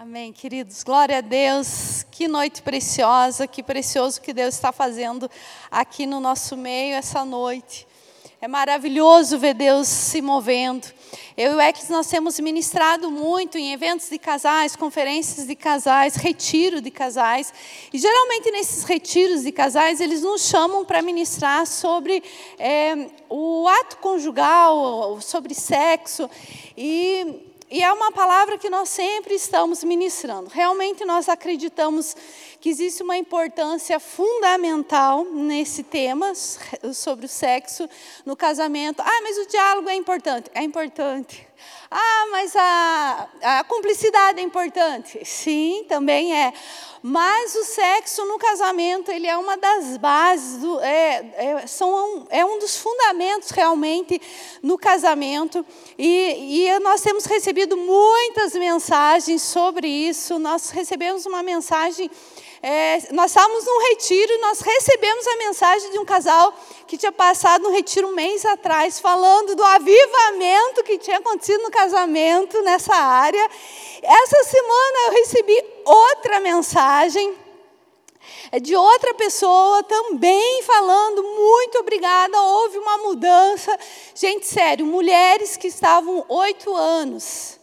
Amém, queridos. Glória a Deus. Que noite preciosa, que precioso que Deus está fazendo aqui no nosso meio essa noite. É maravilhoso ver Deus se movendo. Eu e o Ex, nós temos ministrado muito em eventos de casais, conferências de casais, retiro de casais. E geralmente nesses retiros de casais, eles nos chamam para ministrar sobre é, o ato conjugal, sobre sexo. E e é uma palavra que nós sempre estamos ministrando. Realmente nós acreditamos que existe uma importância fundamental nesse tema sobre o sexo no casamento. Ah, mas o diálogo é importante. É importante. Ah, mas a, a cumplicidade é importante. Sim, também é. Mas o sexo no casamento, ele é uma das bases, do, é, é, são, é um dos fundamentos realmente no casamento. E, e nós temos recebido muitas mensagens sobre isso. Nós recebemos uma mensagem é, nós estávamos num retiro e nós recebemos a mensagem de um casal que tinha passado no retiro um mês atrás, falando do avivamento que tinha acontecido no casamento nessa área. Essa semana eu recebi outra mensagem é de outra pessoa também falando, muito obrigada, houve uma mudança. Gente, sério, mulheres que estavam oito anos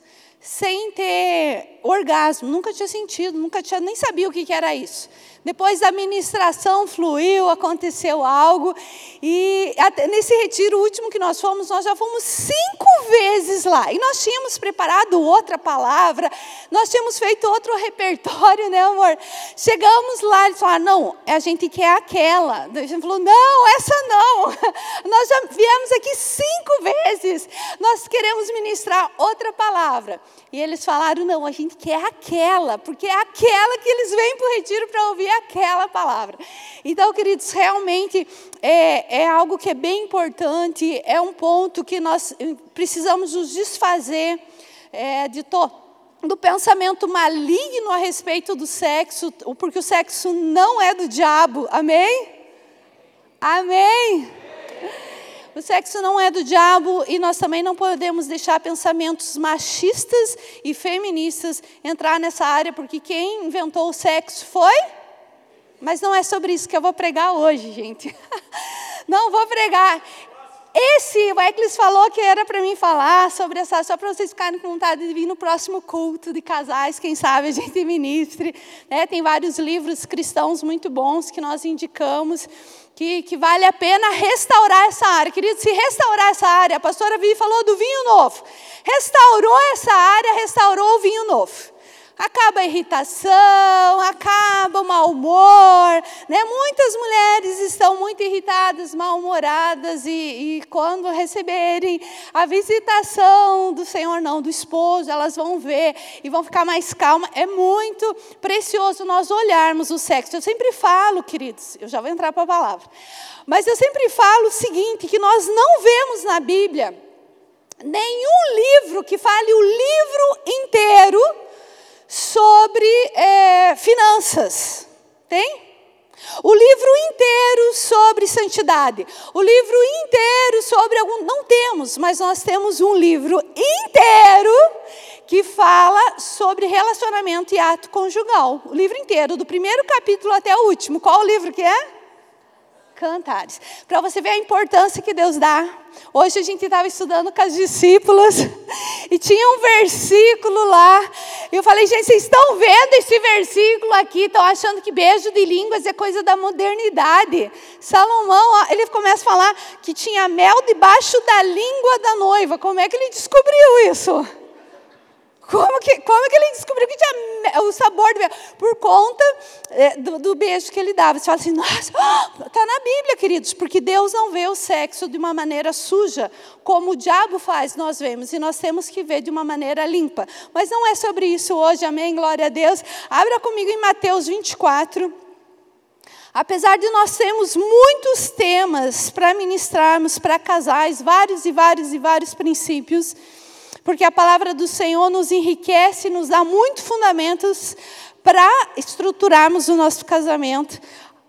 sem ter orgasmo, nunca tinha sentido, nunca tinha, nem sabia o que, que era isso. Depois da ministração fluiu, aconteceu algo. E nesse retiro último que nós fomos, nós já fomos cinco vezes lá. E nós tínhamos preparado outra palavra, nós tínhamos feito outro repertório, né, amor? Chegamos lá, eles falaram: não, a gente quer aquela. A gente falou: não, essa não. Nós já viemos aqui cinco vezes. Nós queremos ministrar outra palavra. E eles falaram: não, a gente quer aquela, porque é aquela que eles vêm para o retiro para ouvir aquela palavra. Então, queridos, realmente é, é algo que é bem importante, é um ponto que nós precisamos nos desfazer é, de todo do pensamento maligno a respeito do sexo, porque o sexo não é do diabo, amém? Amém? O sexo não é do diabo e nós também não podemos deixar pensamentos machistas e feministas entrar nessa área, porque quem inventou o sexo foi mas não é sobre isso que eu vou pregar hoje, gente. Não vou pregar. Esse, o Eclis falou que era para mim falar sobre essa, só para vocês ficarem com vontade de vir no próximo culto de casais, quem sabe a gente ministre. Né? Tem vários livros cristãos muito bons que nós indicamos, que, que vale a pena restaurar essa área. Querido, se restaurar essa área, a pastora Vivi falou do vinho novo. Restaurou essa área, restaurou o vinho novo acaba a irritação, acaba o mau humor. Né? Muitas mulheres estão muito irritadas, mal-humoradas, e, e, quando receberem a visitação do Senhor, não, do esposo, elas vão ver e vão ficar mais calmas. É muito precioso nós olharmos o sexo. Eu sempre falo, queridos, eu já vou entrar para a palavra, mas eu sempre falo o seguinte: que nós não vemos na Bíblia nenhum livro que fale o livro inteiro sobre é, finanças. Tem? O livro inteiro sobre santidade. O livro inteiro sobre algum. Não temos, mas nós temos um livro inteiro que fala sobre relacionamento e ato conjugal. O livro inteiro, do primeiro capítulo até o último. Qual o livro que é? Cantares. Para você ver a importância que Deus dá. Hoje a gente estava estudando com as discípulas e tinha um versículo lá. E eu falei, gente, vocês estão vendo esse versículo aqui? Estão achando que beijo de línguas é coisa da modernidade. Salomão, ele começa a falar que tinha mel debaixo da língua da noiva. Como é que ele descobriu isso? Como que, como que ele descobriu que tinha o sabor do beijo? Por conta é, do, do, beijo que ele dava. Você fala assim, nossa, está na Bíblia, queridos, porque Deus não vê o sexo de uma maneira suja, como o diabo faz, nós vemos, e nós temos que ver de uma maneira limpa. Mas não é sobre isso hoje, amém? Glória a Deus. Abra comigo em Mateus 24. Apesar de nós termos muitos temas para ministrarmos para casais, vários e vários e vários princípios, porque a palavra do Senhor nos enriquece, nos dá muitos fundamentos para estruturarmos o nosso casamento.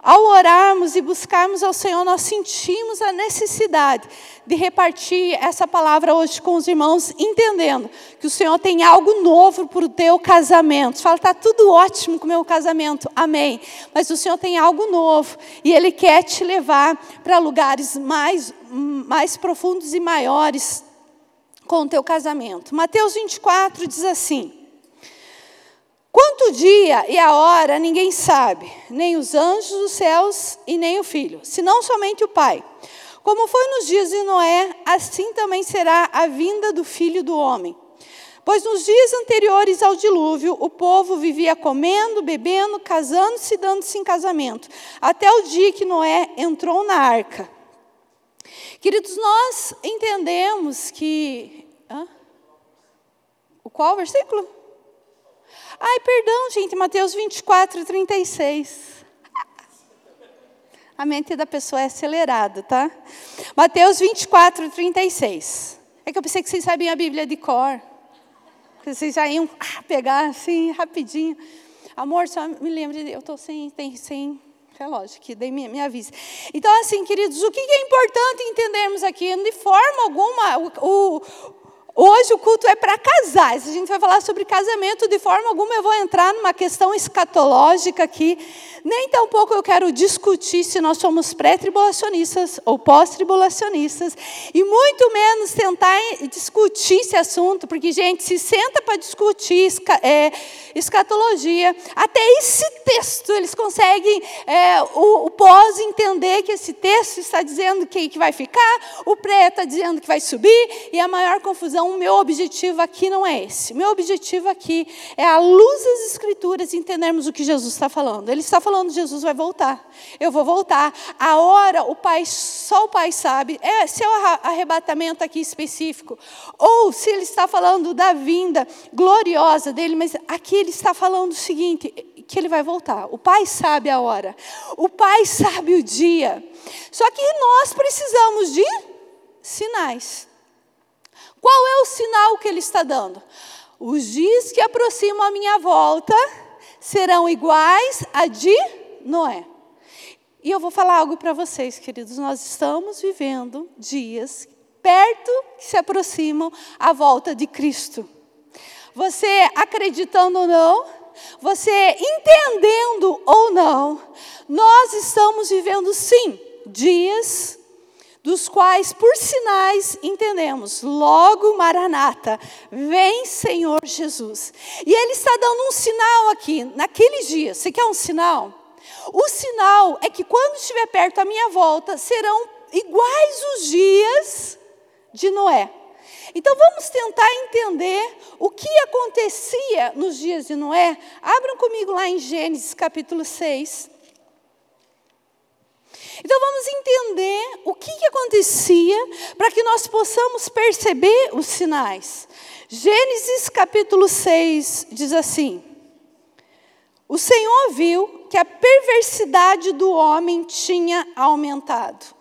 ao orarmos e buscarmos ao Senhor, nós sentimos a necessidade de repartir essa palavra hoje com os irmãos, entendendo que o Senhor tem algo novo para o teu casamento. Fala, está tudo ótimo com o meu casamento, amém. Mas o Senhor tem algo novo e Ele quer te levar para lugares mais, mais profundos e maiores com o teu casamento. Mateus 24 diz assim. Quanto dia e a hora ninguém sabe, nem os anjos dos céus e nem o filho, senão somente o Pai. Como foi nos dias de Noé, assim também será a vinda do filho do homem. Pois nos dias anteriores ao dilúvio, o povo vivia comendo, bebendo, casando-se e dando-se em casamento, até o dia que Noé entrou na arca. Queridos, nós entendemos que. Hã? O qual versículo? Ai, perdão, gente, Mateus 24, 36. A mente da pessoa é acelerada, tá? Mateus 24, 36. É que eu pensei que vocês sabiam a Bíblia de cor. Vocês já iam ah, pegar assim, rapidinho. Amor, só me lembre, eu estou sem, sem relógio aqui, daí me, me avise. Então, assim, queridos, o que é importante entendermos aqui? De forma alguma, o, o Hoje o culto é para casais. A gente vai falar sobre casamento. De forma alguma eu vou entrar numa questão escatológica aqui. Nem tampouco eu quero discutir se nós somos pré-tribulacionistas ou pós-tribulacionistas. E muito menos tentar discutir esse assunto, porque, gente, se senta para discutir é, escatologia, até esse texto eles conseguem, é, o, o pós entender que esse texto está dizendo que, que vai ficar, o pré está dizendo que vai subir, e a maior confusão o meu objetivo aqui não é esse. Meu objetivo aqui é, à luz das Escrituras, entendermos o que Jesus está falando. Ele está falando, Jesus vai voltar. Eu vou voltar. A hora, o Pai, só o Pai sabe. É, se é arrebatamento aqui específico. Ou se ele está falando da vinda gloriosa dele. Mas aqui ele está falando o seguinte: que ele vai voltar. O Pai sabe a hora. O Pai sabe o dia. Só que nós precisamos de sinais. Qual é o sinal que ele está dando? Os dias que aproximam a minha volta serão iguais a de Noé. E eu vou falar algo para vocês, queridos. Nós estamos vivendo dias perto que se aproximam a volta de Cristo. Você acreditando ou não, você entendendo ou não, nós estamos vivendo sim dias dos quais por sinais entendemos, logo Maranata, vem Senhor Jesus. E ele está dando um sinal aqui, naqueles dias. Você quer um sinal? O sinal é que quando estiver perto a minha volta, serão iguais os dias de Noé. Então vamos tentar entender o que acontecia nos dias de Noé. Abram comigo lá em Gênesis capítulo 6. Então vamos entender o que, que acontecia para que nós possamos perceber os sinais. Gênesis capítulo 6 diz assim: O Senhor viu que a perversidade do homem tinha aumentado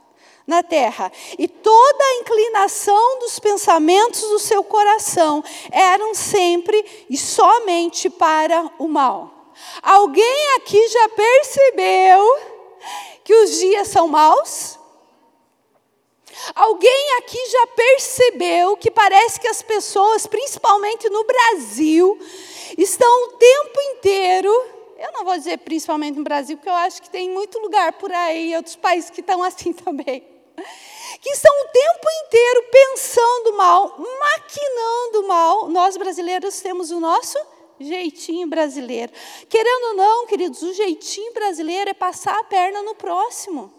na terra, e toda a inclinação dos pensamentos do seu coração eram sempre e somente para o mal. Alguém aqui já percebeu que os dias são maus? Alguém aqui já percebeu que parece que as pessoas, principalmente no Brasil, estão o tempo inteiro, eu não vou dizer principalmente no Brasil, porque eu acho que tem muito lugar por aí, outros países que estão assim também, que estão o tempo inteiro pensando mal, maquinando mal. Nós brasileiros temos o nosso Jeitinho brasileiro. Querendo ou não, queridos, o jeitinho brasileiro é passar a perna no próximo.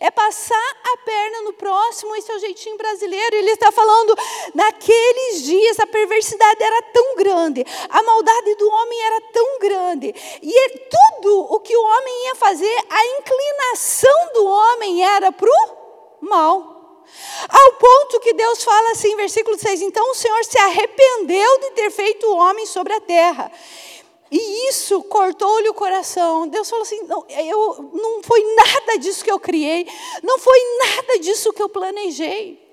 É passar a perna no próximo, esse é o jeitinho brasileiro. Ele está falando, naqueles dias a perversidade era tão grande, a maldade do homem era tão grande, e tudo o que o homem ia fazer, a inclinação do homem era para o mal. Ao ponto que Deus fala assim, versículo 6: Então o Senhor se arrependeu de ter feito o homem sobre a terra. E isso cortou-lhe o coração. Deus falou assim: não, eu, não foi nada disso que eu criei, não foi nada disso que eu planejei.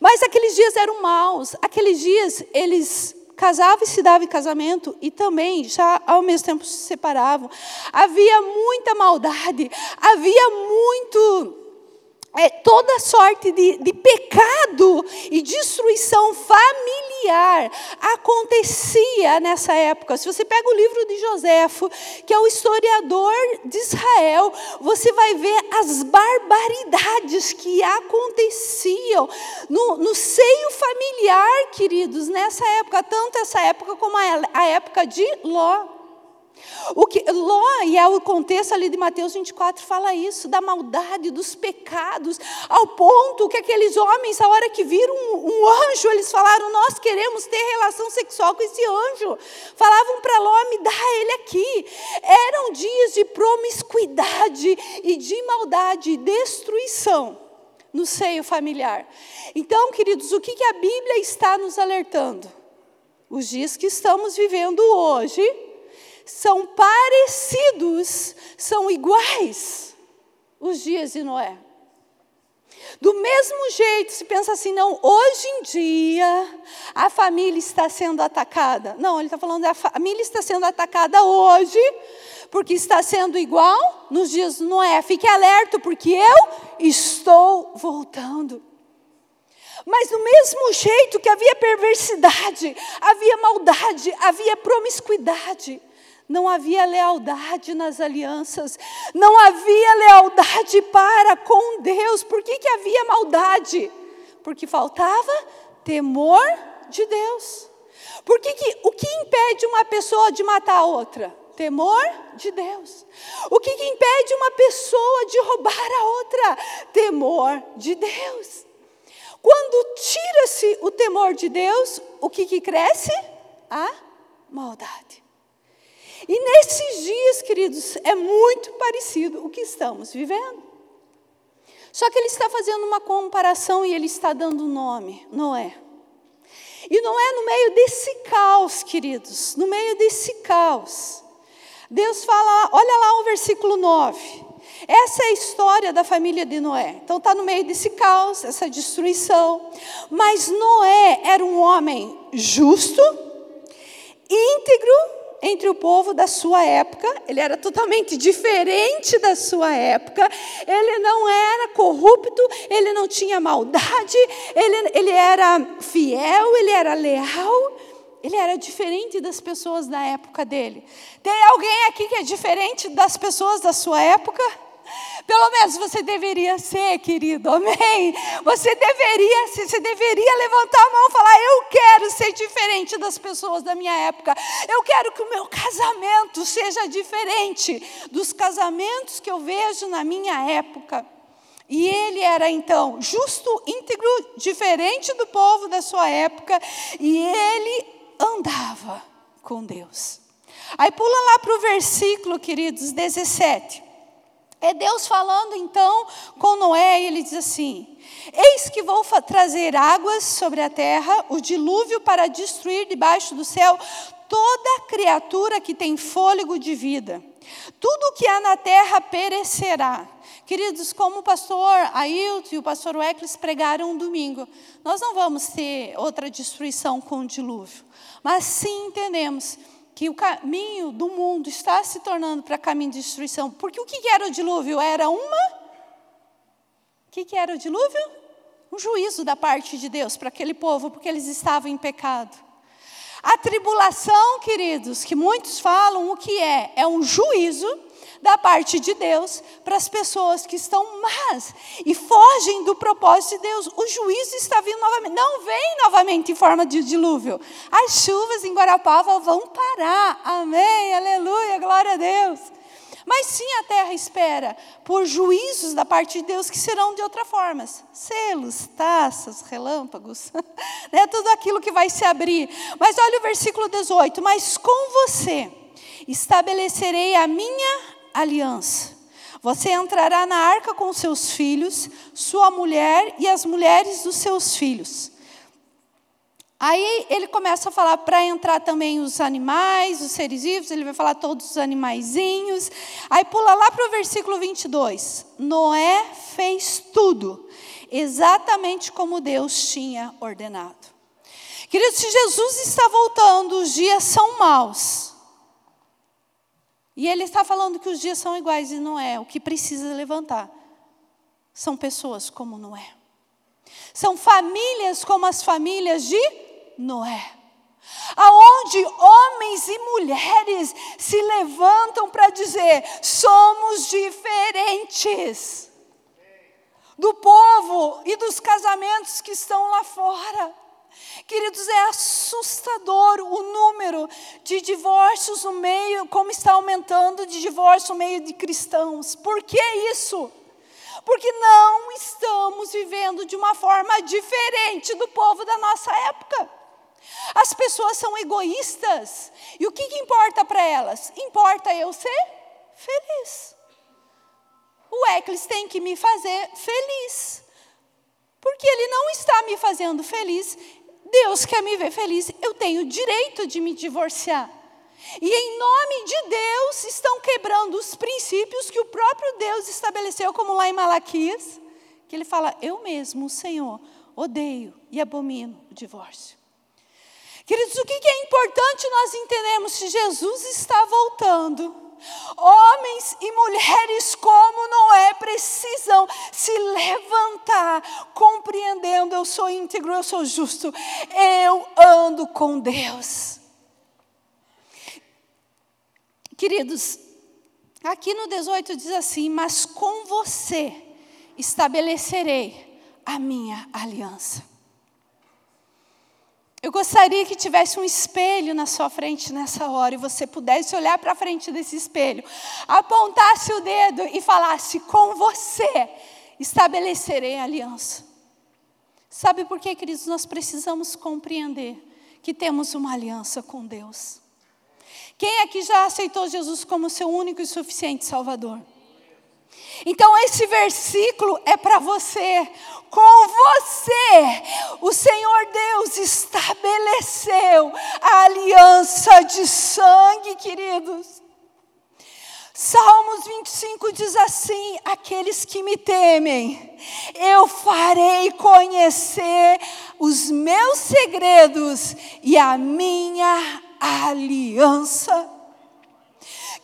Mas aqueles dias eram maus, aqueles dias eles casavam e se davam em casamento e também já ao mesmo tempo se separavam. Havia muita maldade, havia muito é, toda sorte de, de pecado e destruição familiar acontecia nessa época. Se você pega o livro de Joséfo, que é o historiador de Israel, você vai ver as barbaridades que aconteciam no, no seio familiar, queridos, nessa época, tanto essa época como a, a época de Ló. O que Ló, e é o contexto ali de Mateus 24, fala isso, da maldade, dos pecados, ao ponto que aqueles homens, a hora que viram um, um anjo, eles falaram: Nós queremos ter relação sexual com esse anjo. Falavam para Ló: Me dá ele aqui. Eram dias de promiscuidade e de maldade e destruição no seio familiar. Então, queridos, o que, que a Bíblia está nos alertando? Os dias que estamos vivendo hoje são parecidos, são iguais os dias de Noé. Do mesmo jeito, se pensa assim, não, hoje em dia a família está sendo atacada. Não, ele está falando a família está sendo atacada hoje, porque está sendo igual nos dias de Noé. Fique alerta, porque eu estou voltando. Mas do mesmo jeito que havia perversidade, havia maldade, havia promiscuidade, não havia lealdade nas alianças, não havia lealdade para com Deus. Por que, que havia maldade? Porque faltava temor de Deus. Por que, que o que impede uma pessoa de matar a outra? Temor de Deus. O que, que impede uma pessoa de roubar a outra? Temor de Deus. Quando tira-se o temor de Deus, o que, que cresce? A maldade. E nesses dias, queridos, é muito parecido o que estamos vivendo. Só que ele está fazendo uma comparação e ele está dando nome, Noé. E não é no meio desse caos, queridos, no meio desse caos. Deus fala, olha lá o versículo 9. Essa é a história da família de Noé. Então está no meio desse caos, essa destruição. Mas Noé era um homem justo, íntegro entre o povo da sua época, ele era totalmente diferente da sua época, ele não era corrupto, ele não tinha maldade, ele, ele era fiel, ele era leal, ele era diferente das pessoas da época dele. Tem alguém aqui que é diferente das pessoas da sua época? Pelo menos você deveria ser, querido, amém? Você deveria, você deveria levantar a mão e falar: Eu quero ser diferente das pessoas da minha época. Eu quero que o meu casamento seja diferente dos casamentos que eu vejo na minha época. E ele era então justo, íntegro, diferente do povo da sua época, e ele andava com Deus. Aí pula lá para o versículo, queridos, 17. É Deus falando então com Noé, e ele diz assim: Eis que vou trazer águas sobre a terra, o dilúvio para destruir debaixo do céu toda criatura que tem fôlego de vida. Tudo que há na terra perecerá. Queridos, como o pastor Ailton e o pastor Weckles pregaram um domingo, nós não vamos ter outra destruição com o dilúvio, mas sim entendemos que o caminho do mundo está se tornando para caminho de destruição. Porque o que era o dilúvio? Era uma. O que era o dilúvio? Um juízo da parte de Deus para aquele povo, porque eles estavam em pecado. A tribulação, queridos, que muitos falam o que é? É um juízo da parte de Deus para as pessoas que estão más e fogem do propósito de Deus. O juízo está vindo novamente. Não vem novamente em forma de dilúvio. As chuvas em Guarapava vão parar. Amém. Aleluia. Glória a Deus. Mas sim a terra espera por juízos da parte de Deus que serão de outra forma. Selos, taças, relâmpagos, né? tudo aquilo que vai se abrir. Mas olha o versículo 18: Mas com você estabelecerei a minha aliança. Você entrará na arca com seus filhos, sua mulher e as mulheres dos seus filhos. Aí ele começa a falar para entrar também os animais, os seres vivos, ele vai falar todos os animaizinhos. Aí pula lá para o versículo 22. Noé fez tudo, exatamente como Deus tinha ordenado. Queridos, se Jesus está voltando, os dias são maus. E ele está falando que os dias são iguais e não é. O que precisa levantar são pessoas como Noé. São famílias como as famílias de Noé. Aonde homens e mulheres se levantam para dizer: somos diferentes do povo e dos casamentos que estão lá fora. Queridos, é assustador o número de divórcios no meio, como está aumentando de divórcio no meio de cristãos. Por que isso? Porque não estamos vivendo de uma forma diferente do povo da nossa época. As pessoas são egoístas. E o que, que importa para elas? Importa eu ser feliz. O Eclis tem que me fazer feliz. Porque ele não está me fazendo feliz, Deus quer me ver feliz, eu tenho direito de me divorciar. E em nome de Deus estão quebrando os princípios que o próprio Deus estabeleceu, como lá em Malaquias, que ele fala: Eu mesmo, o Senhor, odeio e abomino o divórcio. Queridos, o que é importante nós entendermos se Jesus está voltando? Homens e mulheres como Noé precisam se levantar, compreendendo: eu sou íntegro, eu sou justo, eu ando com Deus. Queridos, aqui no 18 diz assim: Mas com você estabelecerei a minha aliança. Eu gostaria que tivesse um espelho na sua frente nessa hora e você pudesse olhar para frente desse espelho, apontasse o dedo e falasse: Com você estabelecerei aliança. Sabe por quê, queridos? Nós precisamos compreender que temos uma aliança com Deus. Quem aqui já aceitou Jesus como seu único e suficiente Salvador? Então, esse versículo é para você. Com você, o Senhor Deus estabeleceu a aliança de sangue, queridos. Salmos 25 diz assim: Aqueles que me temem, eu farei conhecer os meus segredos e a minha aliança.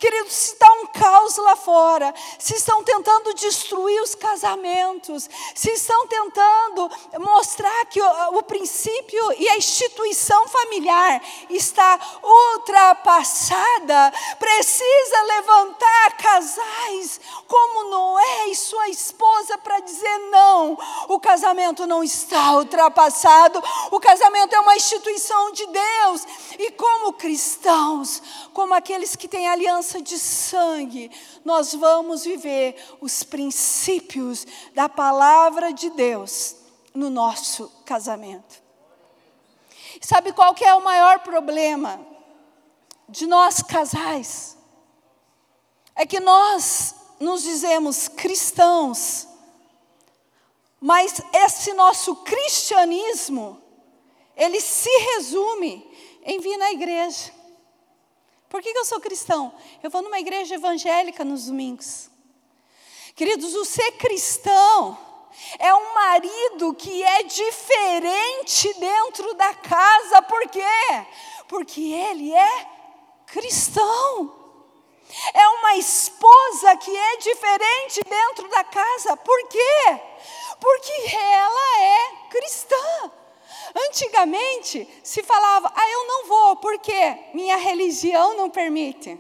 Queridos, se está um caos lá fora, se estão tentando destruir os casamentos, se estão tentando mostrar que o, o princípio e a instituição familiar está ultrapassada, precisa levantar casais como Noé e sua esposa para dizer: não, o casamento não está ultrapassado, o casamento é uma instituição de Deus, e como cristãos, como aqueles que têm aliança de sangue, nós vamos viver os princípios da palavra de Deus no nosso casamento. Sabe qual que é o maior problema de nós casais? É que nós nos dizemos cristãos, mas esse nosso cristianismo, ele se resume em vir na igreja. Por que, eu sou cristão? Eu vou numa igreja evangélica nos domingos. Queridos, o ser cristão é um marido que é diferente dentro da casa. Por quê? Porque ele é cristão. É uma esposa que é diferente dentro da casa. Por quê? Porque ela é cristã. Antigamente se falava, ah, eu não vou, porque minha religião não permite.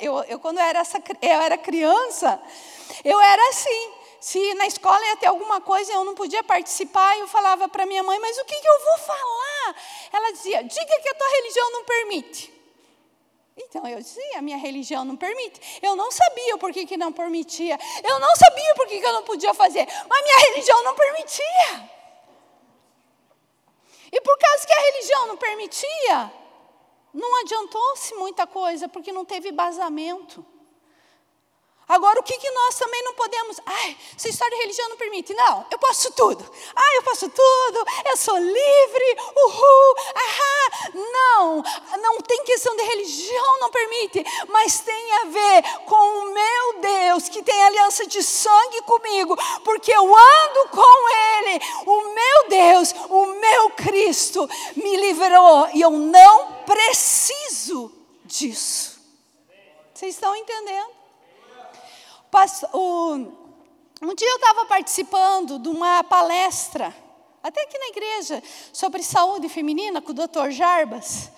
Eu, eu quando eu era, essa, eu era criança, eu era assim. Se na escola ia ter alguma coisa eu não podia participar, eu falava para minha mãe, mas o que, que eu vou falar? Ela dizia, diga que a tua religião não permite. Então eu dizia, a minha religião não permite. Eu não sabia por que, que não permitia. Eu não sabia por que, que eu não podia fazer. Mas minha religião não permitia. E por causa que a religião não permitia, não adiantou-se muita coisa, porque não teve basamento. Agora, o que, que nós também não podemos? Ai, essa história de religião não permite. Não, eu posso tudo. Ai, eu posso tudo. Eu sou livre. Uhul. Ahá. Não, não tem questão de religião, não permite. Mas tem a ver com o meu Deus, que tem aliança de sangue comigo. Porque eu ando com Ele. O meu Deus, o meu Cristo me livrou. E eu não preciso disso. Vocês estão entendendo? Um dia eu estava participando de uma palestra, até aqui na igreja, sobre saúde feminina com o Dr. Jarbas.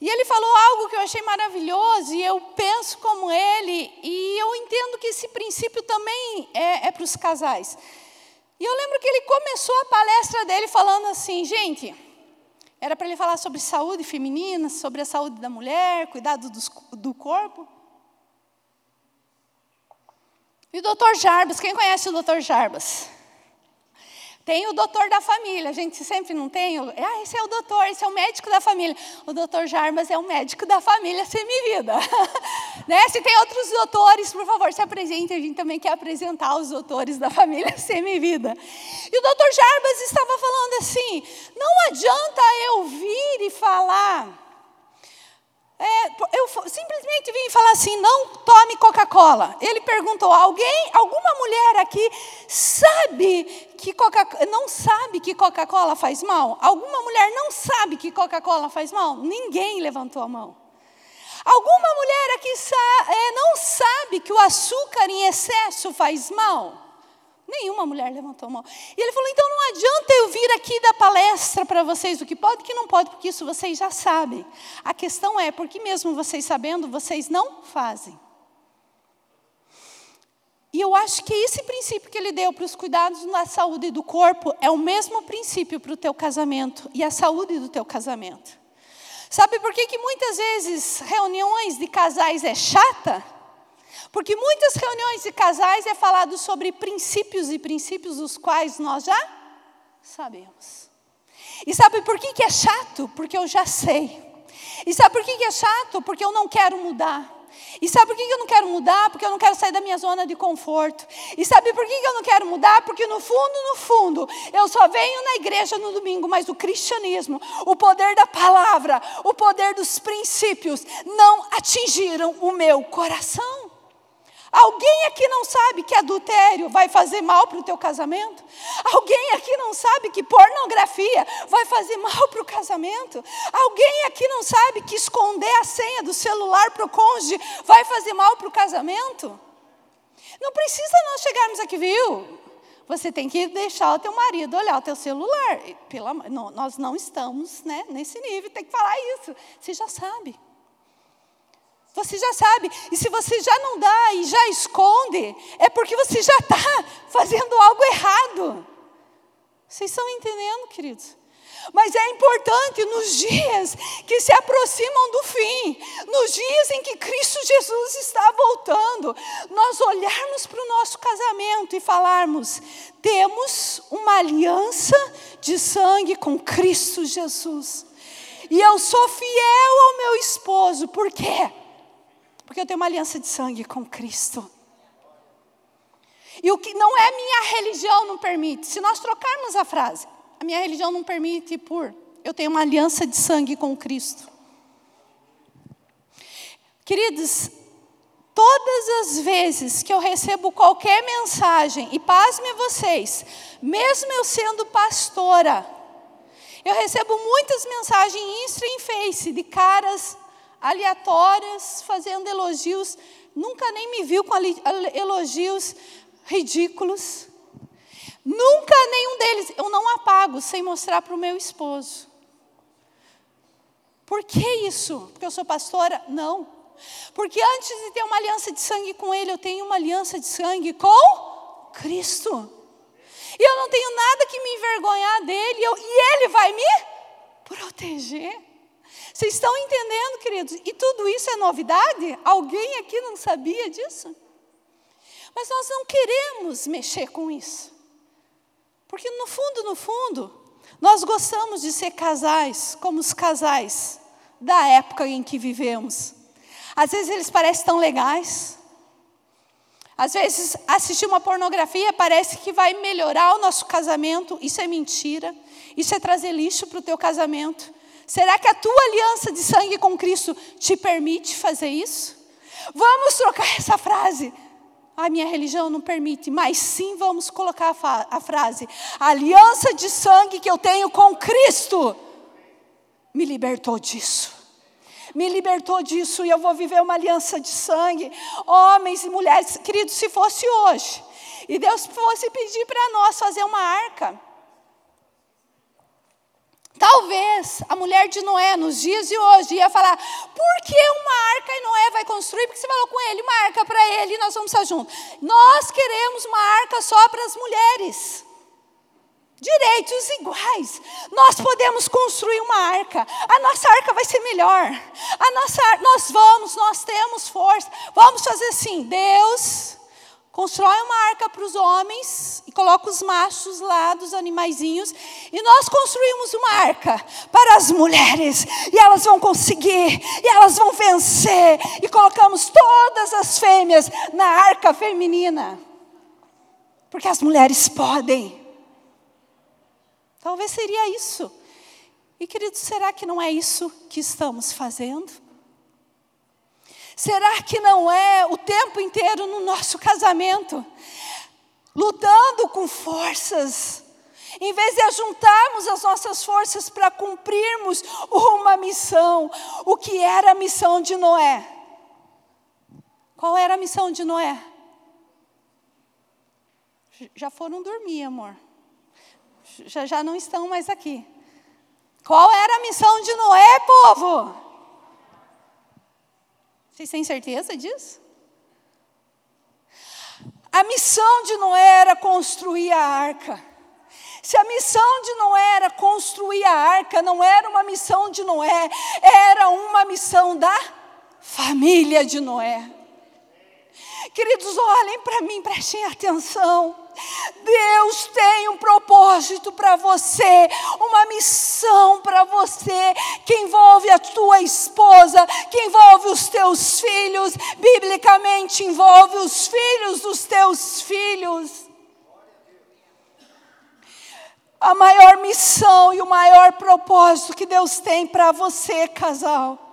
E ele falou algo que eu achei maravilhoso, e eu penso como ele, e eu entendo que esse princípio também é, é para os casais. E eu lembro que ele começou a palestra dele falando assim, gente, era para ele falar sobre saúde feminina, sobre a saúde da mulher, cuidado do, do corpo. E o doutor Jarbas, quem conhece o doutor Jarbas? Tem o doutor da família, a gente sempre não tem. Ah, esse é o doutor, esse é o médico da família. O doutor Jarbas é o médico da família semivida. né? Se tem outros doutores, por favor, se apresente. A gente também quer apresentar os doutores da família semivida. E o doutor Jarbas estava falando assim: não adianta eu vir e falar é, eu simplesmente vim falar assim: não tome Coca-Cola. Ele perguntou: alguém, alguma mulher aqui sabe que Coca não sabe que Coca-Cola faz mal? Alguma mulher não sabe que Coca-Cola faz mal? Ninguém levantou a mão. Alguma mulher aqui sa é, não sabe que o açúcar em excesso faz mal? Nenhuma mulher levantou a mão. E ele falou: então não adianta eu vir aqui dar palestra para vocês o que pode e o que não pode, porque isso vocês já sabem. A questão é, porque mesmo vocês sabendo, vocês não fazem. E eu acho que esse princípio que ele deu para os cuidados da saúde do corpo é o mesmo princípio para o teu casamento e a saúde do teu casamento. Sabe por que, que muitas vezes reuniões de casais é chata? Porque muitas reuniões de casais é falado sobre princípios e princípios dos quais nós já sabemos. E sabe por que, que é chato? Porque eu já sei. E sabe por que, que é chato? Porque eu não quero mudar. E sabe por que eu não quero mudar? Porque eu não quero sair da minha zona de conforto. E sabe por que eu não quero mudar? Porque no fundo, no fundo, eu só venho na igreja no domingo, mas o cristianismo, o poder da palavra, o poder dos princípios não atingiram o meu coração. Alguém aqui não sabe que adultério vai fazer mal para o teu casamento? Alguém aqui não sabe que pornografia vai fazer mal para o casamento? Alguém aqui não sabe que esconder a senha do celular para o cônjuge vai fazer mal para o casamento? Não precisa nós chegarmos aqui, viu? Você tem que deixar o teu marido olhar o teu celular. Pela, não, nós não estamos né, nesse nível, tem que falar isso. Você já sabe. Você já sabe. E se você já não dá e já esconde, é porque você já está fazendo algo errado. Vocês estão entendendo, queridos? Mas é importante nos dias que se aproximam do fim, nos dias em que Cristo Jesus está voltando, nós olharmos para o nosso casamento e falarmos: temos uma aliança de sangue com Cristo Jesus. E eu sou fiel ao meu esposo, por quê? Porque eu tenho uma aliança de sangue com Cristo. E o que não é minha religião não permite. Se nós trocarmos a frase, a minha religião não permite por eu tenho uma aliança de sangue com Cristo. Queridos, todas as vezes que eu recebo qualquer mensagem, e pasme vocês, mesmo eu sendo pastora, eu recebo muitas mensagens em Insta e em Face de caras aleatórias, fazendo elogios, nunca nem me viu com elogios ridículos. Nunca nenhum deles, eu não apago sem mostrar para o meu esposo. Por que isso? Porque eu sou pastora? Não. Porque antes de ter uma aliança de sangue com Ele, eu tenho uma aliança de sangue com Cristo. E eu não tenho nada que me envergonhar dele, eu, e Ele vai me proteger. Vocês estão entendendo, queridos? E tudo isso é novidade? Alguém aqui não sabia disso? Mas nós não queremos mexer com isso. Porque no fundo, no fundo, nós gostamos de ser casais, como os casais da época em que vivemos. Às vezes eles parecem tão legais. Às vezes, assistir uma pornografia parece que vai melhorar o nosso casamento. Isso é mentira. Isso é trazer lixo para o teu casamento. Será que a tua aliança de sangue com Cristo te permite fazer isso? Vamos trocar essa frase. A minha religião não permite, mas sim vamos colocar a, a frase: a aliança de sangue que eu tenho com Cristo me libertou disso me libertou disso e eu vou viver uma aliança de sangue. Homens e mulheres, queridos, se fosse hoje, e Deus fosse pedir para nós fazer uma arca. Talvez a mulher de Noé, nos dias de hoje, ia falar: por que uma arca e Noé vai construir? Porque você falou com ele, uma arca para ele e nós vamos estar juntos. Nós queremos uma arca só para as mulheres direitos iguais. Nós podemos construir uma arca. A nossa arca vai ser melhor. A nossa nós vamos, nós temos força. Vamos fazer assim, Deus constrói uma arca para os homens e coloca os machos lá dos animaizinhos e nós construímos uma arca para as mulheres e elas vão conseguir e elas vão vencer e colocamos todas as fêmeas na arca feminina. Porque as mulheres podem. Talvez seria isso. E queridos, será que não é isso que estamos fazendo? Será que não é o tempo inteiro no nosso casamento, lutando com forças, em vez de juntarmos as nossas forças para cumprirmos uma missão, o que era a missão de Noé? Qual era a missão de Noé? Já foram dormir, amor já, já não estão mais aqui. Qual era a missão de Noé, povo? Vocês têm certeza disso? A missão de Noé era construir a arca. Se a missão de Noé era construir a arca, não era uma missão de Noé, era uma missão da família de Noé. Queridos, olhem para mim, prestem atenção. Deus tem um propósito para você, uma missão para você, que envolve a tua esposa, que envolve os teus filhos, biblicamente envolve os filhos dos teus filhos. A maior missão e o maior propósito que Deus tem para você, casal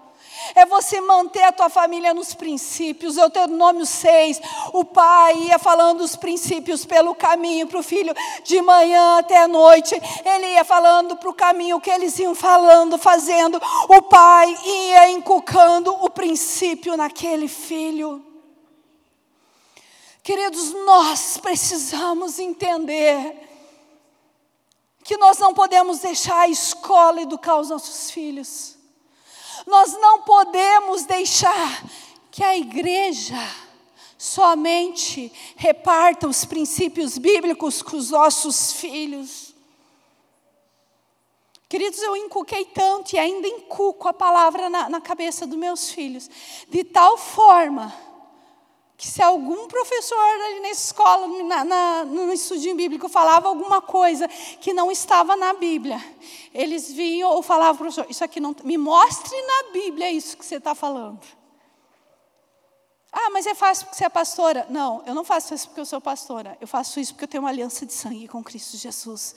é você manter a tua família nos princípios. Deuteronômio 6, o pai ia falando os princípios pelo caminho para o filho, de manhã até a noite, ele ia falando para o caminho que eles iam falando, fazendo. O pai ia inculcando o princípio naquele filho. Queridos, nós precisamos entender que nós não podemos deixar a escola educar os nossos filhos. Nós não podemos deixar que a igreja somente reparta os princípios bíblicos com os nossos filhos. Queridos, eu inculquei tanto e ainda inculco a palavra na, na cabeça dos meus filhos, de tal forma que se algum professor ali na escola, na, na, no estudinho bíblico, falava alguma coisa que não estava na Bíblia, eles vinham ou falavam, professor, isso aqui não. Me mostre na Bíblia isso que você está falando. Ah, mas é fácil porque você é pastora. Não, eu não faço isso porque eu sou pastora. Eu faço isso porque eu tenho uma aliança de sangue com Cristo Jesus.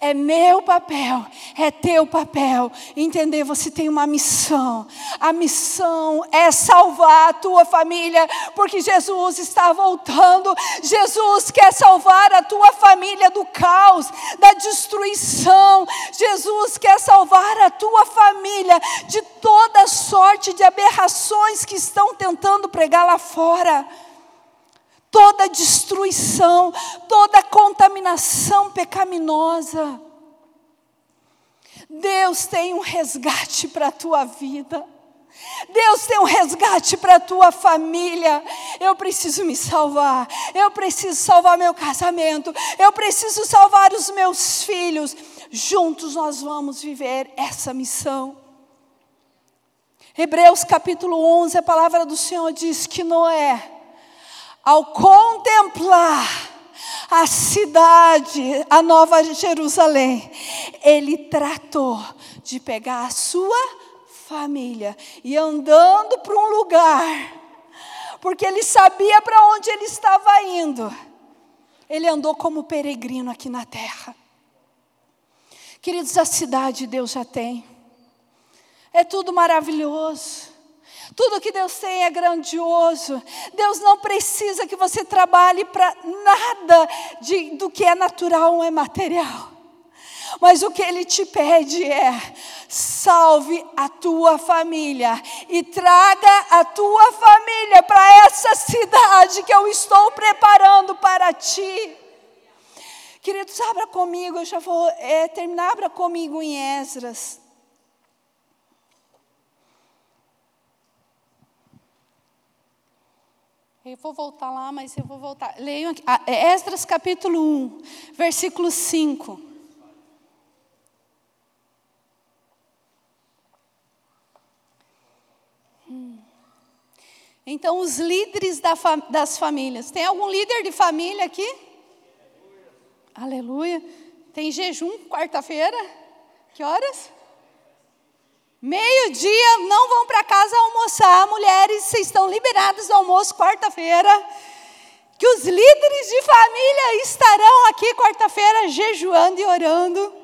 É meu papel, é teu papel. Entender, você tem uma missão. A missão é salvar a tua família, porque Jesus está voltando. Jesus quer salvar a tua família do caos, da destruição. Jesus quer salvar a tua família de toda sorte de aberrações que estão tentando pregar lá fora toda destruição, toda contaminação pecaminosa. Deus tem um resgate para a tua vida. Deus tem um resgate para a tua família. Eu preciso me salvar. Eu preciso salvar meu casamento. Eu preciso salvar os meus filhos. Juntos nós vamos viver essa missão. Hebreus capítulo 11, a palavra do Senhor diz que Noé ao contemplar a cidade, a nova Jerusalém, ele tratou de pegar a sua família e andando para um lugar, porque ele sabia para onde ele estava indo. Ele andou como peregrino aqui na terra. Queridos, a cidade Deus já tem. É tudo maravilhoso. Tudo que Deus tem é grandioso. Deus não precisa que você trabalhe para nada de, do que é natural ou é material. Mas o que Ele te pede é: salve a tua família e traga a tua família para essa cidade que eu estou preparando para ti. Queridos, abra comigo, eu já vou é, terminar, abra comigo em Esdras. Eu vou voltar lá, mas eu vou voltar. Leiam aqui. Ah, é Esdras capítulo 1, versículo 5. Hum. Então, os líderes da das famílias. Tem algum líder de família aqui? Aleluia. Aleluia. Tem jejum quarta-feira? Que horas? Meio-dia, não vão para casa almoçar. Mulheres, vocês estão liberadas do almoço quarta-feira. Que os líderes de família estarão aqui quarta-feira jejuando e orando.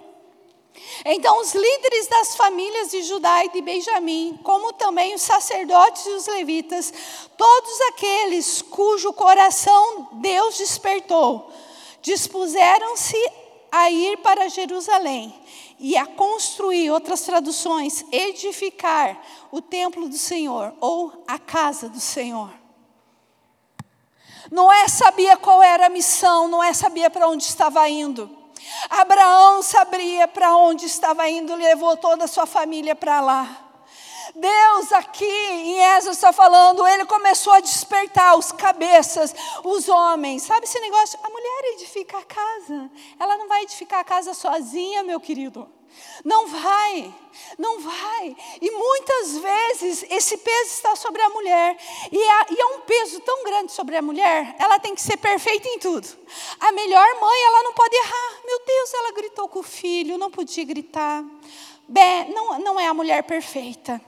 Então, os líderes das famílias de Judá e de Benjamim, como também os sacerdotes e os levitas, todos aqueles cujo coração Deus despertou, dispuseram-se a ir para Jerusalém e a construir, outras traduções, edificar o templo do Senhor ou a casa do Senhor. Noé sabia qual era a missão, Noé sabia para onde estava indo. Abraão sabia para onde estava indo, levou toda a sua família para lá. Deus aqui em Esdras está falando, ele começou a despertar os cabeças, os homens. Sabe esse negócio? A mulher edifica a casa. Ela não vai edificar a casa sozinha, meu querido. Não vai, não vai. E muitas vezes esse peso está sobre a mulher. E é, e é, um peso tão grande sobre a mulher, ela tem que ser perfeita em tudo. A melhor mãe, ela não pode errar. Meu Deus, ela gritou com o filho, não podia gritar. Bé, não, não é a mulher perfeita.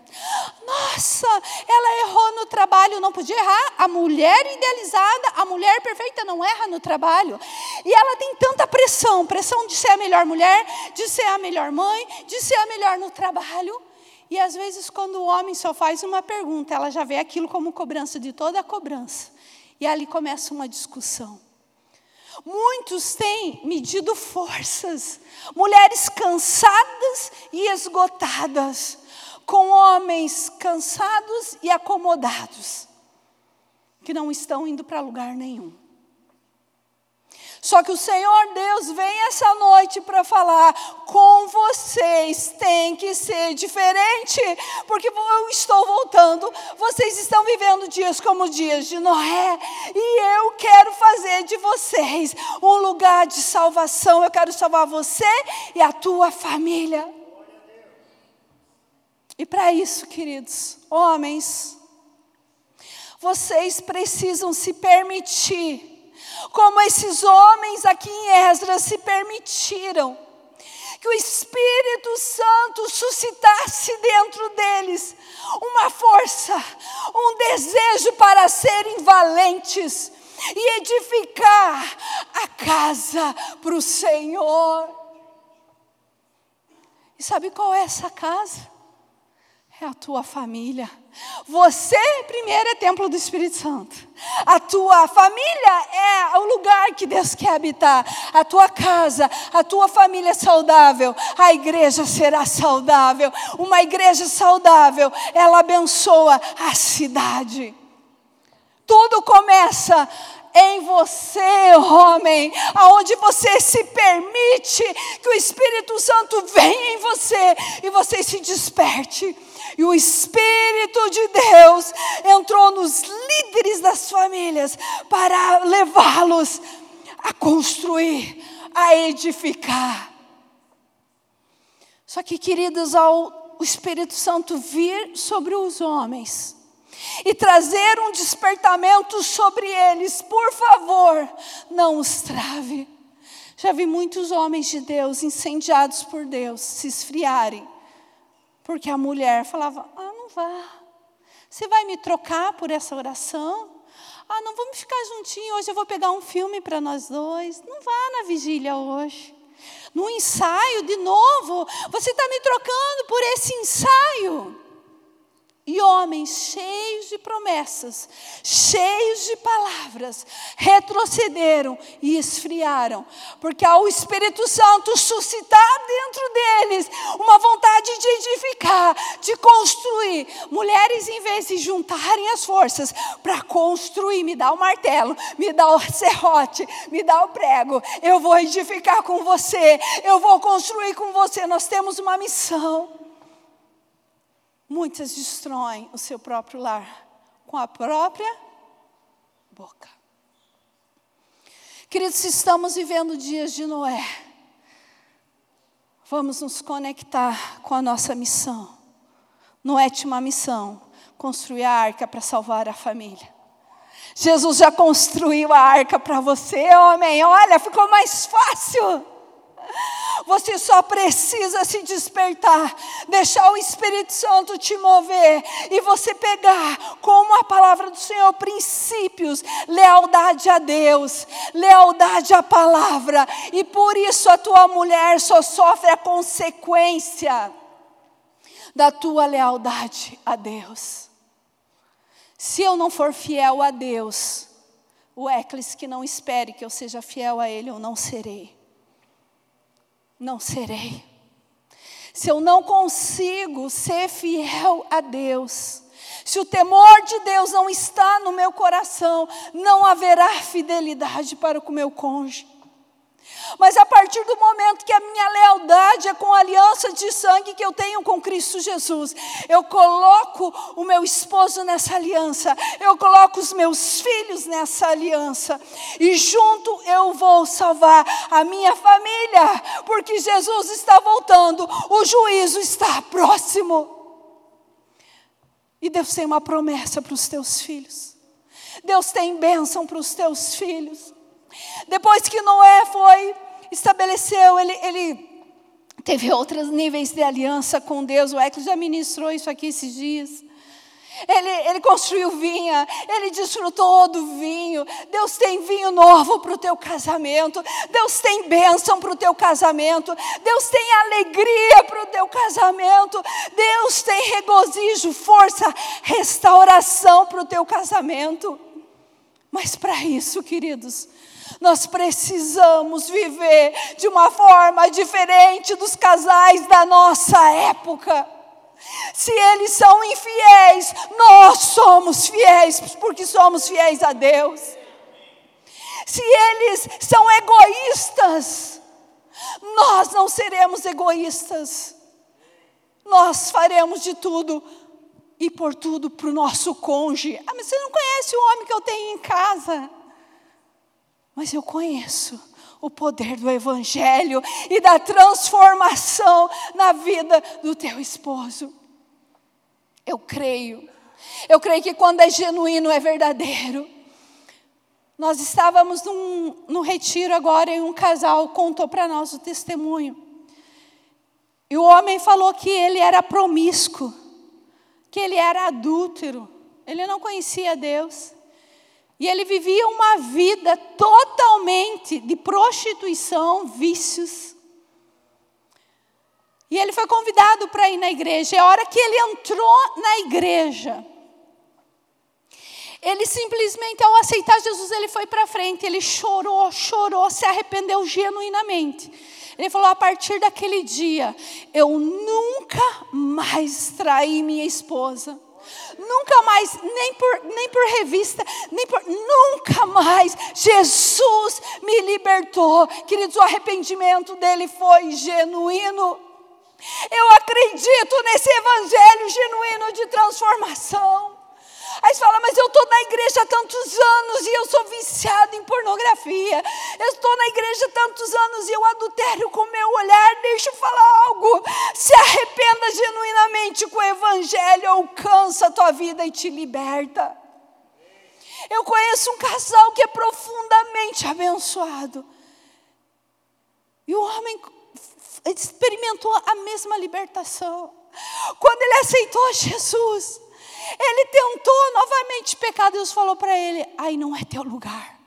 Nossa, ela errou no trabalho, não podia errar. A mulher idealizada, a mulher perfeita não erra no trabalho. E ela tem tanta pressão pressão de ser a melhor mulher, de ser a melhor mãe, de ser a melhor no trabalho. E às vezes, quando o homem só faz uma pergunta, ela já vê aquilo como cobrança de toda a cobrança. E ali começa uma discussão. Muitos têm medido forças, mulheres cansadas e esgotadas, com homens cansados e acomodados, que não estão indo para lugar nenhum. Só que o Senhor Deus vem essa noite para falar: com vocês tem que ser diferente, porque eu estou voltando, vocês estão vivendo dias como dias de Noé, e eu quero fazer de vocês um lugar de salvação. Eu quero salvar você e a tua família. E para isso, queridos, homens, vocês precisam se permitir como esses homens aqui em Esdras se permitiram que o Espírito Santo suscitasse dentro deles uma força, um desejo para serem valentes e edificar a casa para o Senhor. E sabe qual é essa casa? É a tua família. Você, primeiro, é templo do Espírito Santo. A tua família é o lugar que Deus quer habitar. A tua casa, a tua família é saudável. A igreja será saudável. Uma igreja saudável, ela abençoa a cidade. Tudo começa em você, homem, aonde você se permite que o Espírito Santo venha em você e você se desperte. E o Espírito de Deus entrou nos líderes das famílias para levá-los a construir, a edificar. Só que, queridos, ao o Espírito Santo vir sobre os homens e trazer um despertamento sobre eles, por favor, não os trave. Já vi muitos homens de Deus incendiados por Deus se esfriarem porque a mulher falava: Ah, não vá. Você vai me trocar por essa oração? Ah, não vamos ficar juntinhos hoje, eu vou pegar um filme para nós dois. Não vá na vigília hoje. No ensaio, de novo, você está me trocando por esse ensaio. E homens cheios de promessas, cheios de palavras, retrocederam e esfriaram, porque ao Espírito Santo suscitar dentro deles uma vontade de edificar, de construir. Mulheres, em vez de juntarem as forças para construir, me dá o martelo, me dá o serrote, me dá o prego, eu vou edificar com você, eu vou construir com você. Nós temos uma missão. Muitas destroem o seu próprio lar com a própria boca. Queridos, estamos vivendo dias de Noé, vamos nos conectar com a nossa missão. Noé tinha uma missão: construir a arca para salvar a família. Jesus já construiu a arca para você, homem. Olha, ficou mais fácil. Você só precisa se despertar, deixar o Espírito Santo te mover e você pegar, como a palavra do Senhor, princípios, lealdade a Deus, lealdade à palavra, e por isso a tua mulher só sofre a consequência da tua lealdade a Deus. Se eu não for fiel a Deus, o Eclis que não espere que eu seja fiel a Ele, eu não serei não serei. Se eu não consigo ser fiel a Deus, se o temor de Deus não está no meu coração, não haverá fidelidade para o meu cônjuge. Mas a partir do momento que a minha lealdade é com a aliança de sangue que eu tenho com Cristo Jesus, eu coloco o meu esposo nessa aliança, eu coloco os meus filhos nessa aliança, e junto eu vou salvar a minha família, porque Jesus está voltando, o juízo está próximo. E Deus tem uma promessa para os teus filhos. Deus tem bênção para os teus filhos. Depois que Noé foi, estabeleceu, ele, ele teve outros níveis de aliança com Deus. O Ecos já ministrou isso aqui esses dias. Ele, ele construiu vinha, ele desfrutou do vinho. Deus tem vinho novo para o teu casamento. Deus tem bênção para o teu casamento. Deus tem alegria para o teu casamento. Deus tem regozijo, força, restauração para o teu casamento. Mas para isso, queridos, nós precisamos viver de uma forma diferente dos casais da nossa época. Se eles são infiéis, nós somos fiéis, porque somos fiéis a Deus. Se eles são egoístas, nós não seremos egoístas. Nós faremos de tudo e por tudo para o nosso cônjuge. Ah, mas você não conhece o homem que eu tenho em casa. Mas eu conheço o poder do Evangelho e da transformação na vida do teu esposo. Eu creio. Eu creio que quando é genuíno, é verdadeiro. Nós estávamos num, num retiro agora e um casal contou para nós o testemunho. E o homem falou que ele era promíscuo, que ele era adúltero, ele não conhecia Deus. E ele vivia uma vida totalmente de prostituição, vícios. E ele foi convidado para ir na igreja. E a hora que ele entrou na igreja, ele simplesmente, ao aceitar Jesus, ele foi para frente. Ele chorou, chorou, se arrependeu genuinamente. Ele falou: a partir daquele dia, eu nunca mais traí minha esposa. Nunca mais, nem por, nem por revista, nem por. Nunca mais Jesus me libertou. Queridos, o arrependimento dele foi genuíno. Eu acredito nesse evangelho genuíno de transformação. Aí você fala, mas eu estou na igreja há tantos anos e eu sou viciado em pornografia. Eu estou na igreja há tantos anos e eu adultério com meu olhar. Deixa eu falar algo. Se arrependa genuinamente com o evangelho, alcança a tua vida e te liberta. Eu conheço um casal que é profundamente abençoado. E o homem experimentou a mesma libertação. Quando ele aceitou Jesus, Ele tentou novamente pecar, Deus falou para ele: aí não é teu lugar.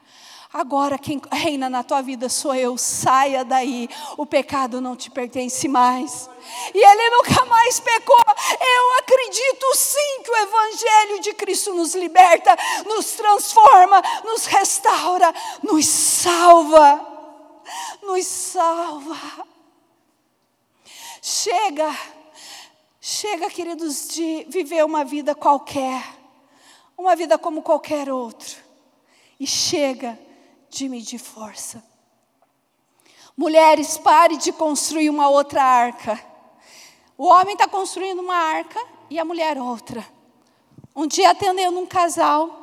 Agora quem reina na tua vida sou eu, saia daí, o pecado não te pertence mais. E ele nunca mais pecou. Eu acredito sim que o Evangelho de Cristo nos liberta, nos transforma, nos restaura, nos salva. Nos salva. Chega, chega, queridos, de viver uma vida qualquer, uma vida como qualquer outro. E chega de medir força. Mulheres, pare de construir uma outra arca. O homem está construindo uma arca e a mulher outra. Um dia atendendo um casal,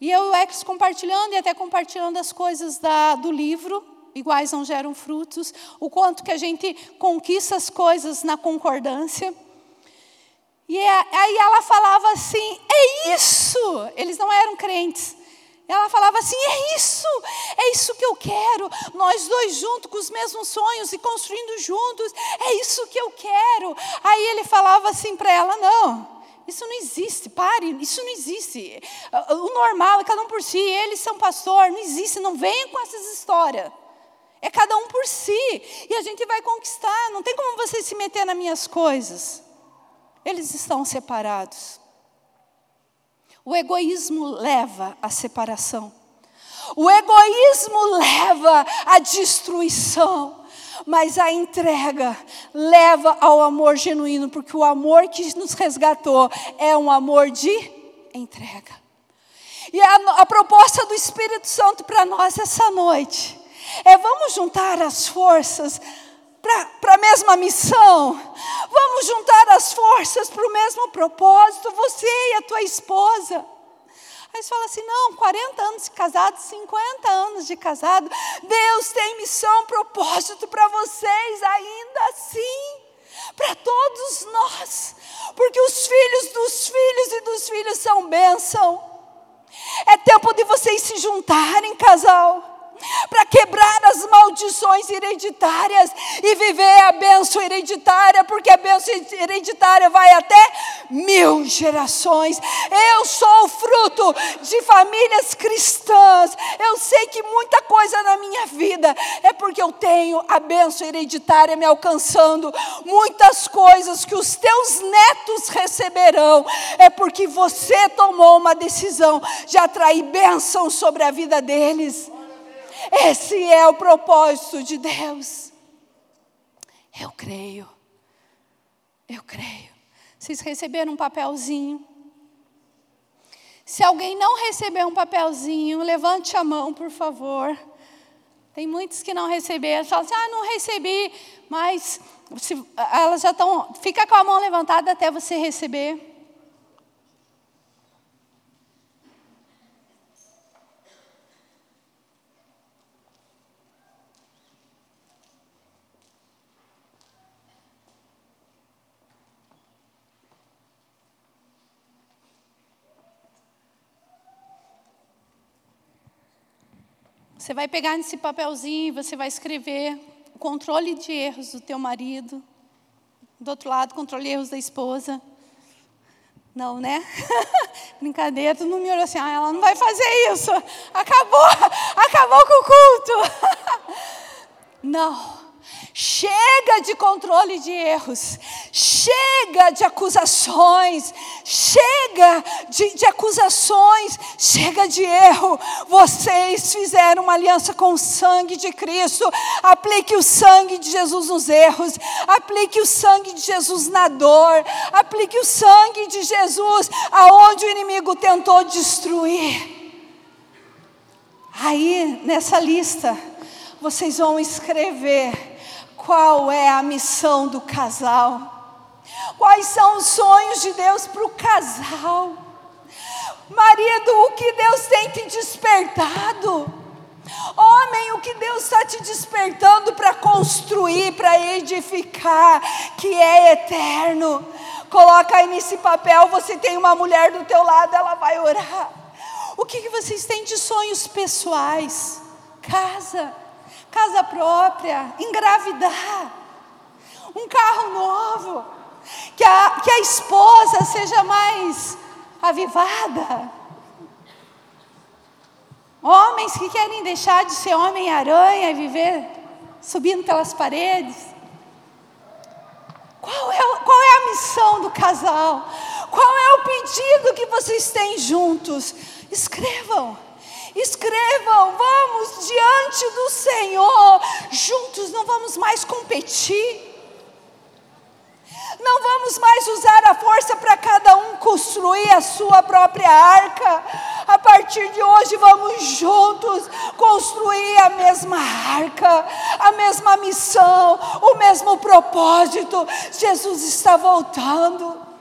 e eu e o ex compartilhando e até compartilhando as coisas da, do livro, iguais não geram frutos, o quanto que a gente conquista as coisas na concordância. E é, aí ela falava assim: é isso! Eles não eram crentes. Ela falava assim: é isso, é isso que eu quero. Nós dois juntos com os mesmos sonhos e construindo juntos, é isso que eu quero. Aí ele falava assim para ela: não, isso não existe, pare, isso não existe. O normal é cada um por si, eles são pastor, não existe, não venha com essas histórias. É cada um por si, e a gente vai conquistar, não tem como você se meter nas minhas coisas. Eles estão separados. O egoísmo leva à separação. O egoísmo leva à destruição. Mas a entrega leva ao amor genuíno, porque o amor que nos resgatou é um amor de entrega. E a, a proposta do Espírito Santo para nós essa noite é: vamos juntar as forças para a mesma missão. Vamos juntar as forças para o mesmo propósito, você e a tua esposa. Aí você fala assim: não, 40 anos de casado, 50 anos de casado, Deus tem missão, propósito para vocês ainda assim, para todos nós, porque os filhos dos filhos e dos filhos são bênção. É tempo de vocês se juntarem, casal para quebrar as maldições hereditárias e viver a bênção hereditária, porque a bênção hereditária vai até mil gerações. Eu sou fruto de famílias cristãs. Eu sei que muita coisa na minha vida é porque eu tenho a bênção hereditária me alcançando. Muitas coisas que os teus netos receberão é porque você tomou uma decisão de atrair bênção sobre a vida deles. Esse é o propósito de Deus. Eu creio. Eu creio. Vocês receberam um papelzinho? Se alguém não recebeu um papelzinho, levante a mão, por favor. Tem muitos que não receberam, falam assim: ah, não recebi, mas se, elas já estão. Fica com a mão levantada até você receber. Você vai pegar nesse papelzinho e você vai escrever o controle de erros do teu marido. Do outro lado, controle de erros da esposa. Não, né? Brincadeira, tu não me olhou assim, ah, ela não vai fazer isso. Acabou, acabou com o culto. não. Chega de controle de erros, chega de acusações, chega de, de, acusações, chega de erro. Vocês fizeram uma aliança com o sangue de Cristo. Aplique o sangue de Jesus nos erros, aplique o sangue de Jesus na dor, aplique o sangue de Jesus aonde o inimigo tentou destruir. Aí, nessa lista, vocês vão escrever qual é a missão do casal? Quais são os sonhos de Deus para o casal? Marido, o que Deus tem te despertado? Homem, o que Deus está te despertando para construir, para edificar, que é eterno. Coloca aí nesse papel, você tem uma mulher do teu lado, ela vai orar. O que, que vocês têm de sonhos pessoais? Casa casa própria, engravidar, um carro novo. Que a, que a esposa seja mais avivada. Homens que querem deixar de ser homem-aranha e viver subindo pelas paredes. Qual é, qual é a missão do casal? Qual é o pedido que vocês têm juntos? Escrevam. Escrevam, vamos diante do Senhor, juntos não vamos mais competir. Não vamos mais usar a força para cada um construir a sua própria arca. A partir de hoje, vamos juntos construir a mesma arca, a mesma missão, o mesmo propósito. Jesus está voltando.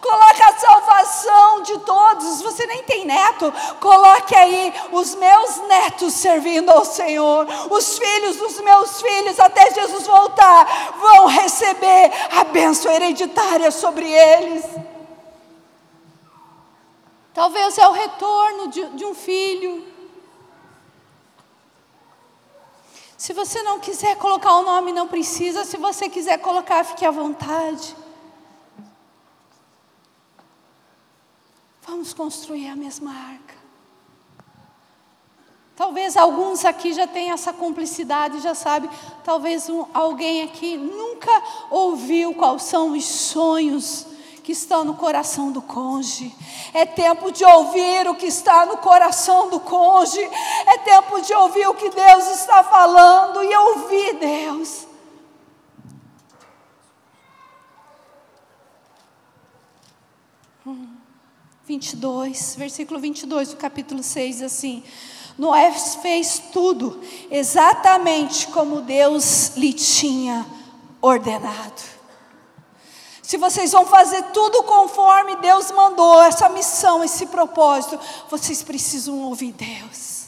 Coloque a salvação de todos. Você nem tem neto. Coloque aí os meus netos servindo ao Senhor. Os filhos dos meus filhos, até Jesus voltar, vão receber a bênção hereditária sobre eles. Talvez é o retorno de, de um filho. Se você não quiser colocar o nome, não precisa. Se você quiser colocar, fique à vontade. Vamos construir a mesma arca. Talvez alguns aqui já tenham essa cumplicidade, já sabe. Talvez um, alguém aqui nunca ouviu quais são os sonhos que estão no coração do cônjuge. É tempo de ouvir o que está no coração do cônjuge. É tempo de ouvir o que Deus está falando e ouvir Deus. 22, versículo 22 do capítulo 6, assim: Noé fez tudo exatamente como Deus lhe tinha ordenado. Se vocês vão fazer tudo conforme Deus mandou, essa missão, esse propósito, vocês precisam ouvir Deus.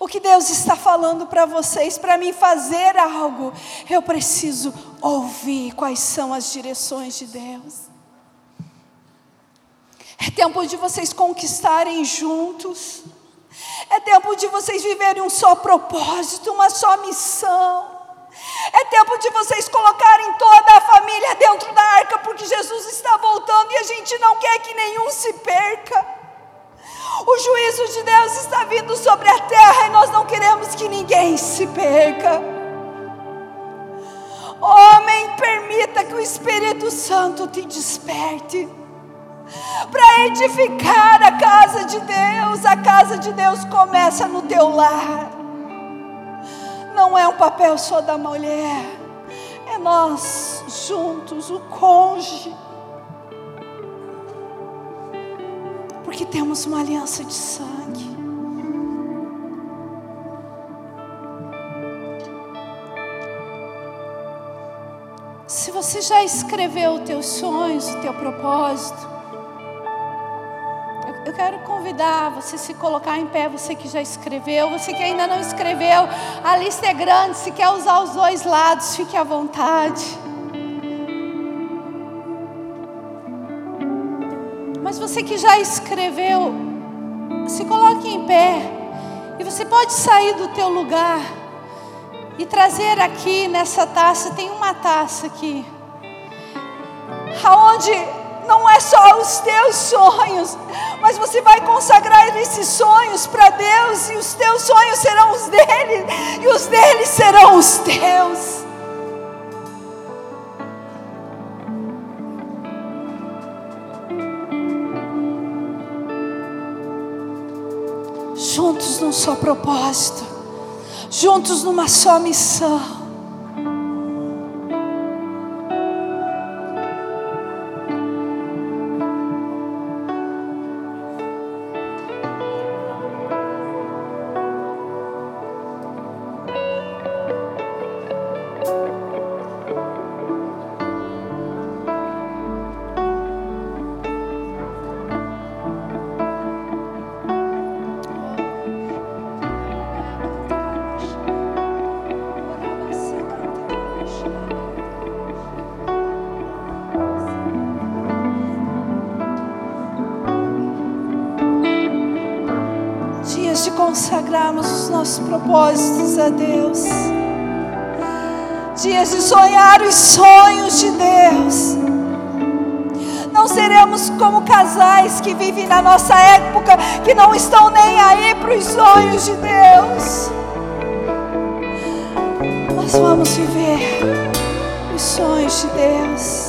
O que Deus está falando para vocês, para mim fazer algo, eu preciso ouvir quais são as direções de Deus. É tempo de vocês conquistarem juntos. É tempo de vocês viverem um só propósito, uma só missão. É tempo de vocês colocarem toda a família dentro da arca, porque Jesus está voltando e a gente não quer que nenhum se perca. O juízo de Deus está vindo sobre a terra e nós não queremos que ninguém se perca. Homem, permita que o Espírito Santo te desperte para edificar a casa de Deus. A casa de Deus começa no teu lar. Não é um papel só da mulher, é nós juntos, o cônjuge. Porque temos uma aliança de sangue. Se você já escreveu os teus sonhos, o teu propósito, quero convidar você a se colocar em pé, você que já escreveu, você que ainda não escreveu, a lista é grande, se quer usar os dois lados, fique à vontade. Mas você que já escreveu, se coloque em pé. E você pode sair do teu lugar e trazer aqui nessa taça, tem uma taça aqui. Aonde não é só os teus sonhos, mas você vai consagrar esses sonhos para Deus, e os teus sonhos serão os dele, e os dele serão os teus. Juntos num só propósito, juntos numa só missão. Propósitos a Deus. dias de sonhar os sonhos de Deus. Não seremos como casais que vivem na nossa época, que não estão nem aí para os sonhos de Deus. Nós vamos viver os sonhos de Deus.